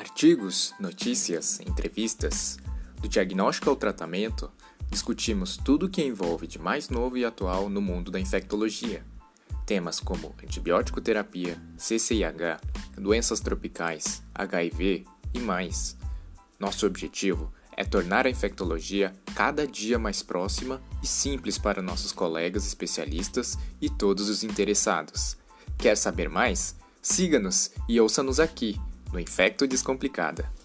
Artigos, notícias, entrevistas, do diagnóstico ao tratamento, discutimos tudo o que envolve de mais novo e atual no mundo da infectologia. Temas como antibiótico terapia, CCIH, doenças tropicais, HIV e mais. Nosso objetivo é tornar a infectologia cada dia mais próxima e simples para nossos colegas especialistas e todos os interessados. Quer saber mais? Siga-nos e ouça-nos aqui no Infecto Descomplicada.